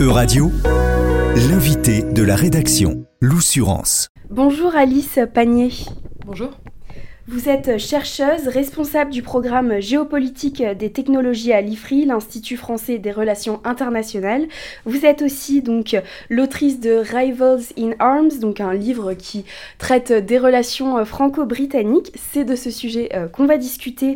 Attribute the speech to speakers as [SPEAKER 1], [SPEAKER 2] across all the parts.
[SPEAKER 1] Euradio, l'invité de la rédaction, l'Oussurance.
[SPEAKER 2] Bonjour Alice Panier.
[SPEAKER 3] Bonjour.
[SPEAKER 2] Vous êtes chercheuse, responsable du programme géopolitique des technologies à l'IFRI, l'Institut français des relations internationales. Vous êtes aussi donc l'autrice de Rivals in Arms, donc un livre qui traite des relations franco-britanniques. C'est de ce sujet euh, qu'on va discuter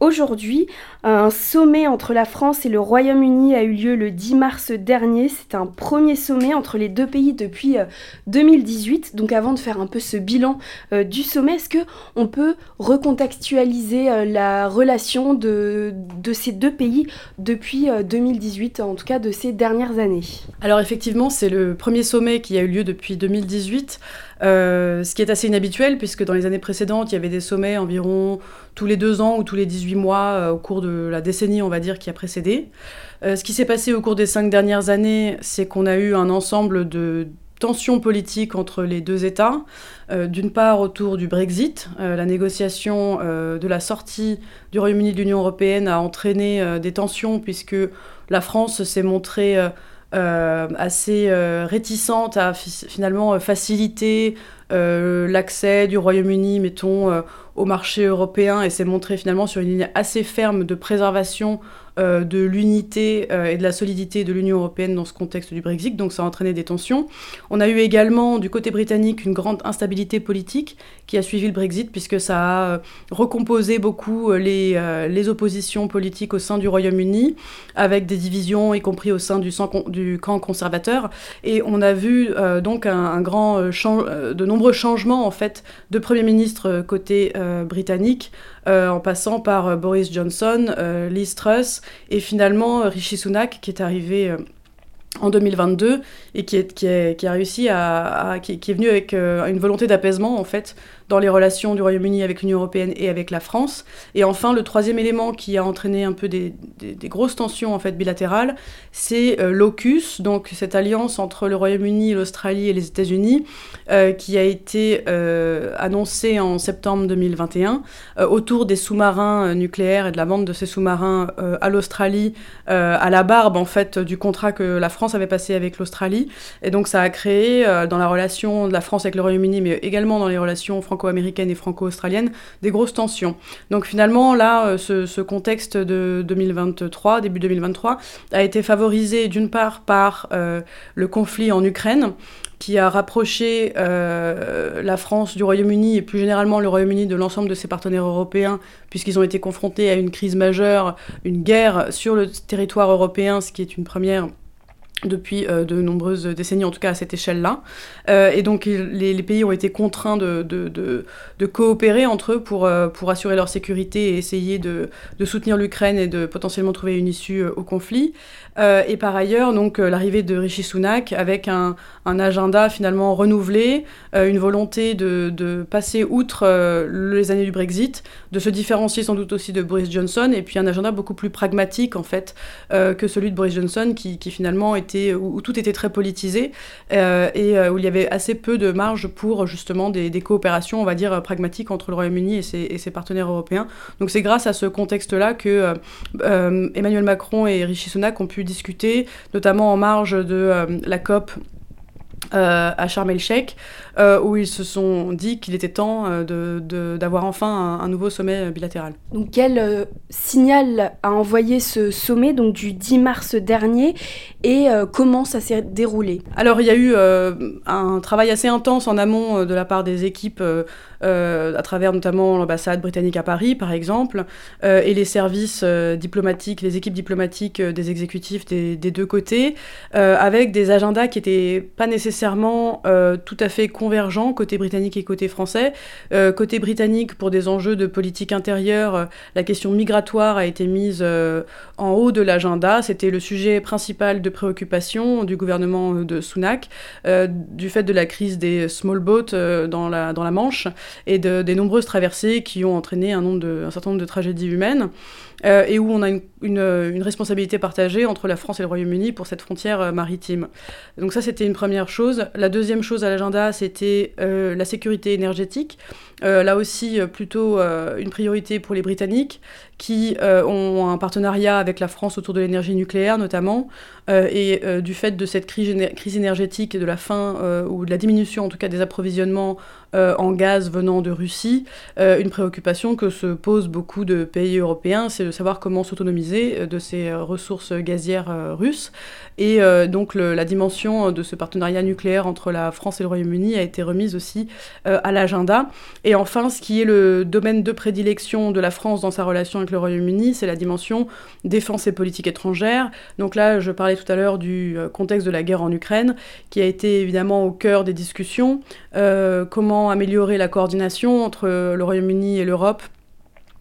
[SPEAKER 2] aujourd'hui. Un sommet entre la France et le Royaume-Uni a eu lieu le 10 mars dernier. C'est un premier sommet entre les deux pays depuis 2018. Euh, donc avant de faire un peu ce bilan euh, du sommet, est-ce que on peut recontextualiser euh, la relation de, de, ces deux pays depuis 2018, en tout cas de ces dernières années?
[SPEAKER 3] Alors effectivement, c'est le premier sommet qui a eu lieu depuis 2018. Euh, ce qui est assez inhabituel puisque dans les années précédentes, il y avait des sommets environ tous les deux ans ou tous les 18 mois euh, au cours de la décennie, on va dire, qui a précédé. Euh, ce qui s'est passé au cours des cinq dernières années, c'est qu'on a eu un ensemble de tensions politiques entre les deux États. D'une part autour du Brexit, la négociation de la sortie du Royaume-Uni de l'Union européenne a entraîné des tensions puisque la France s'est montrée assez euh, réticente à finalement euh, faciliter l'accès du Royaume-Uni, mettons, au marché européen et s'est montré finalement sur une ligne assez ferme de préservation euh, de l'unité euh, et de la solidité de l'Union européenne dans ce contexte du Brexit, donc ça a entraîné des tensions. On a eu également du côté britannique une grande instabilité politique qui a suivi le Brexit, puisque ça a euh, recomposé beaucoup les, les oppositions politiques au sein du Royaume-Uni, avec des divisions, y compris au sein du, camp conservateur. Et on a vu donc un, grand de nombreux changements en fait de Premier ministre côté britannique, en passant par Boris Johnson, Liz Truss et finalement Rishi Sunak qui est arrivé en 2022 et qui, est, est venu avec une volonté d'apaisement en fait dans les relations du Royaume-Uni avec l'Union européenne et avec la France. Et enfin, le troisième élément qui a entraîné un peu des, des, grosses tensions en fait bilatérales, c'est euh, l'AUKUS, donc cette alliance entre le Royaume-Uni, l'Australie et les États-Unis, euh, qui a été euh, annoncée en septembre 2021 autour des sous-marins nucléaires et de la vente de ces sous-marins à l'Australie, à la barbe en fait du contrat que la France avait passé avec l'Australie. Et donc ça a créé dans la relation de la France avec le Royaume-Uni, mais également dans les relations franco-américaine et franco-australienne, des grosses tensions. Donc finalement, là, euh, ce, contexte de 2023, début 2023, a été favorisé d'une part par euh, le conflit en Ukraine, qui a rapproché euh, la France du Royaume-Uni et plus généralement le Royaume-Uni de l'ensemble de ses partenaires européens, puisqu'ils ont été confrontés à une crise majeure, une guerre sur le territoire européen, ce qui est une première depuis euh, de nombreuses décennies, en tout cas à cette échelle-là. Euh, et donc les, pays ont été contraints de, de, coopérer entre eux pour, euh, pour assurer leur sécurité et essayer de, soutenir l'Ukraine et de potentiellement trouver une issue au conflit. et par ailleurs, donc l'arrivée de Rishi Sunak avec un, un agenda finalement renouvelé, une volonté de, passer outre les années du Brexit, de se différencier sans doute aussi de Boris Johnson, et puis un agenda beaucoup plus pragmatique en fait que celui de Boris Johnson qui, qui finalement était où, tout était très politisé euh, et euh, où il y avait assez peu de marge pour justement des, coopérations, on va dire, pragmatiques entre le Royaume-Uni et ses, partenaires européens. Donc c'est grâce à ce contexte-là que euh, Emmanuel Macron et Rishi Sunak ont pu discuter, notamment en marge de la COP à Sharm el-Sheikh, euh, où ils se sont dit qu'il était temps euh, d'avoir enfin un, nouveau sommet bilatéral.
[SPEAKER 2] Donc quel euh, signal a envoyé ce sommet donc du 10 mars dernier et comment ça s'est déroulé?
[SPEAKER 3] Alors il y a eu un travail assez intense en amont de la part des équipes à travers notamment l'ambassade britannique à Paris par exemple et les services diplomatiques, les équipes diplomatiques des exécutifs des, des deux côtés avec des agendas qui n'étaient pas nécessairement tout à fait convergents côté britannique et côté français. Euh, côté britannique, pour des enjeux de politique intérieure, euh, la question migratoire a été mise euh, en haut de l'agenda. C'était le sujet principal de préoccupation du gouvernement de Sunak, du fait de la crise des small boats dans, la, dans la Manche et de, des nombreuses traversées qui ont entraîné un, nombre de, un certain nombre de tragédies humaines. et où on a une, une, responsabilité partagée entre la France et le Royaume-Uni pour cette frontière maritime. Donc ça, c'était une première chose. La deuxième chose à l'agenda, c'était la sécurité énergétique. là aussi, plutôt une priorité pour les Britanniques qui ont un partenariat avec la France autour de l'énergie nucléaire notamment, et du fait de cette crise, énergétique et de la fin ou de la diminution en tout cas des approvisionnements euh, en gaz venant de Russie, euh, une préoccupation que se posent beaucoup de pays européens, c'est de savoir comment s'autonomiser euh, de ces ressources gazières russes. Et donc la dimension de ce partenariat nucléaire entre la France et le Royaume-Uni a été remise aussi à l'agenda. Et enfin, ce qui est le domaine de prédilection de la France dans sa relation le Royaume-Uni, c'est la dimension défense et politique étrangère. Donc là, je parlais tout à l'heure du contexte de la guerre en Ukraine, qui a été évidemment au cœur des discussions. comment améliorer la coordination entre le Royaume-Uni et l'Europe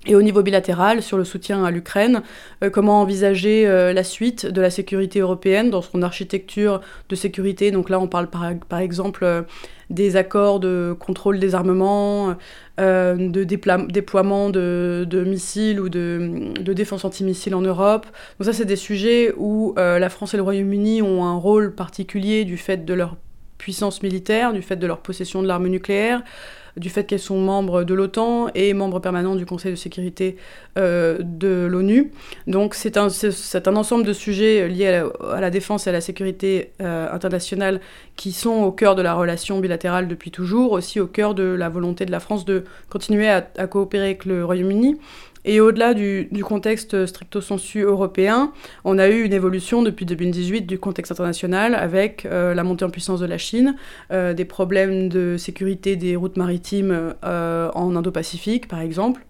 [SPEAKER 3] et au niveau bilatéral, sur le soutien à l'Ukraine, euh, comment envisager euh, la suite de la sécurité européenne dans son architecture de sécurité? Donc là, on parle par, exemple euh, des accords de contrôle des armements, de déploiement de, missiles ou de, de défense antimissile en Europe. Donc ça, c'est des sujets où la France et le Royaume-Uni ont un rôle particulier du fait de leur puissance militaire, du fait de leur possession de l'arme nucléaire, du fait qu'elles sont membres de l'OTAN et membres permanents du Conseil de sécurité euh, de l'ONU. Donc c'est un, un, ensemble de sujets liés à la, défense et à la sécurité euh, internationale qui sont au cœur de la relation bilatérale depuis toujours, aussi au cœur de la volonté de la France de continuer à coopérer avec le Royaume-Uni. Et au-delà du, contexte stricto sensu européen, on a eu une évolution depuis 2018 du contexte international avec euh, la montée en puissance de la Chine, euh, des problèmes de sécurité des routes maritimes euh, en Indo-Pacifique par exemple.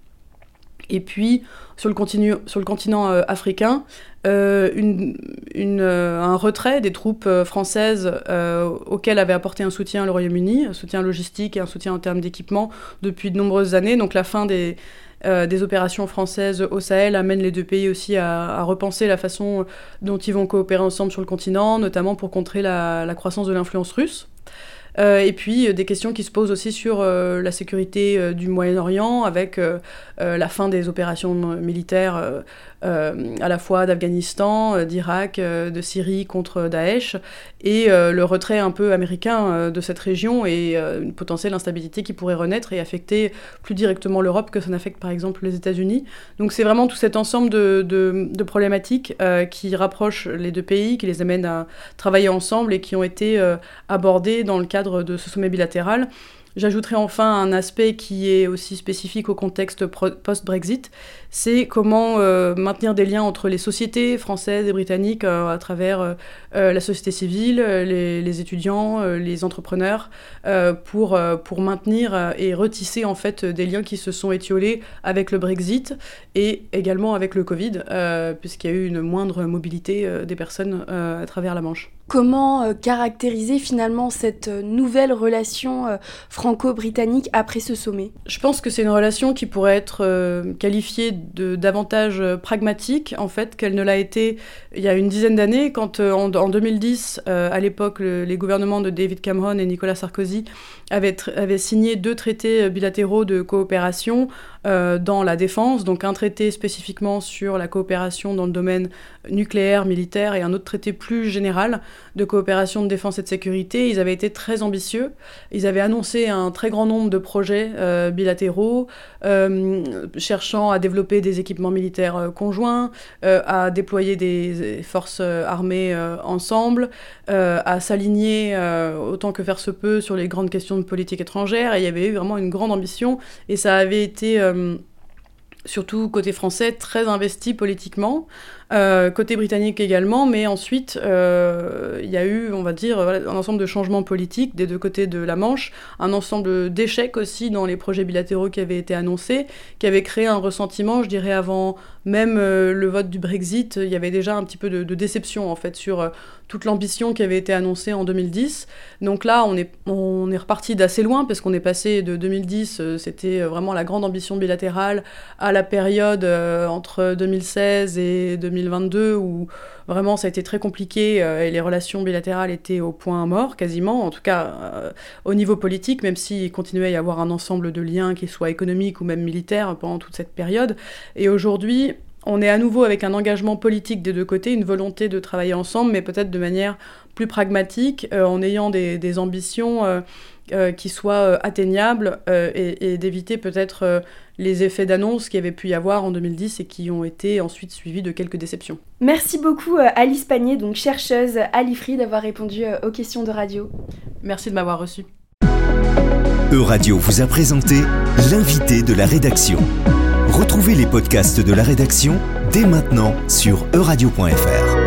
[SPEAKER 3] Et puis, sur le, continent africain, un retrait des troupes françaises auxquelles avait apporté un soutien le Royaume-Uni, un soutien logistique et un soutien en termes d'équipement depuis de nombreuses années. Donc la fin des, euh, des opérations françaises au Sahel amènent les deux pays aussi à, repenser la façon dont ils vont coopérer ensemble sur le continent, notamment pour contrer la croissance de l'influence russe. Euh, et puis euh, des questions qui se posent aussi sur euh, la sécurité du Moyen-Orient avec la fin des opérations militaires à la fois d'Afghanistan, d'Irak, de Syrie contre Daesh et le retrait un peu américain de cette région et une potentielle instabilité qui pourrait renaître et affecter plus directement l'Europe que ça n'affecte par exemple les États-Unis. Donc c'est vraiment tout cet ensemble de, de problématiques qui rapprochent les deux pays, qui les amènent à travailler ensemble et qui ont été abordées dans le cadre de ce sommet bilatéral. J'ajouterai enfin un aspect qui est aussi spécifique au contexte post-Brexit, c'est comment euh, maintenir des liens entre les sociétés françaises et britanniques euh, à travers euh, la société civile, les, étudiants, les entrepreneurs, pour, pour maintenir et retisser en fait des liens qui se sont étiolés avec le Brexit et également avec le Covid, puisqu'il y a eu une moindre mobilité des personnes à travers la Manche.
[SPEAKER 2] Comment caractériser finalement cette nouvelle relation franco-britannique après ce sommet?
[SPEAKER 3] Je pense que c'est une relation qui pourrait être qualifiée de davantage euh, pragmatique en fait qu'elle ne l'a été il y a une dizaine d'années quand euh, en, 2010 euh, à l'époque les gouvernements de David Cameron et Nicolas Sarkozy avaient signé deux traités bilatéraux de coopération dans la défense donc un traité spécifiquement sur la coopération dans le domaine nucléaire militaire et un autre traité plus général de coopération de défense et de sécurité. Ils avaient été très ambitieux. Ils avaient annoncé un très grand nombre de projets bilatéraux cherchant à développer des équipements militaires euh, conjoints, euh, à déployer des forces euh, armées ensemble, à s'aligner autant que faire se peut sur les grandes questions de politique étrangère. Il y avait eu vraiment une grande ambition. Et ça avait été surtout côté français, très investi politiquement. Euh, côté britannique également, mais ensuite, euh, il y a eu, on va dire, un ensemble de changements politiques des deux côtés de la Manche, un ensemble d'échecs aussi dans les projets bilatéraux qui avaient été annoncés, qui avaient créé un ressentiment, je dirais, avant même euh, le vote du Brexit, il y avait déjà un petit peu de, déception, en fait, sur toute l'ambition qui avait été annoncée en 2010. Donc là, on est, on est reparti d'assez loin, parce qu'on est passé de 2010, c'était vraiment la grande ambition bilatérale, à la période entre 2016 et 2020 2022 où vraiment ça a été très compliqué euh, et les relations bilatérales étaient au point mort quasiment, en tout cas euh, au niveau politique, même s'il continuait à y avoir un ensemble de liens, qu'ils soient économiques ou même militaires, pendant toute cette période. Et aujourd'hui, on est à nouveau avec un engagement politique des deux côtés, une volonté de travailler ensemble, mais peut-être de manière plus pragmatique, euh, en ayant des, ambitions euh, qui soient atteignables et, d'éviter peut-être les effets d'annonce qu'il y avait pu y avoir en 2010 et qui ont été ensuite suivis de quelques déceptions.
[SPEAKER 2] Merci beaucoup Alice Panier, donc chercheuse à l'IFRI, d'avoir répondu aux questions de radio.
[SPEAKER 3] Merci de m'avoir reçu.
[SPEAKER 1] E-Radio vous a présenté l'invité de la rédaction. Retrouvez les podcasts de la rédaction dès maintenant sur euradio.fr.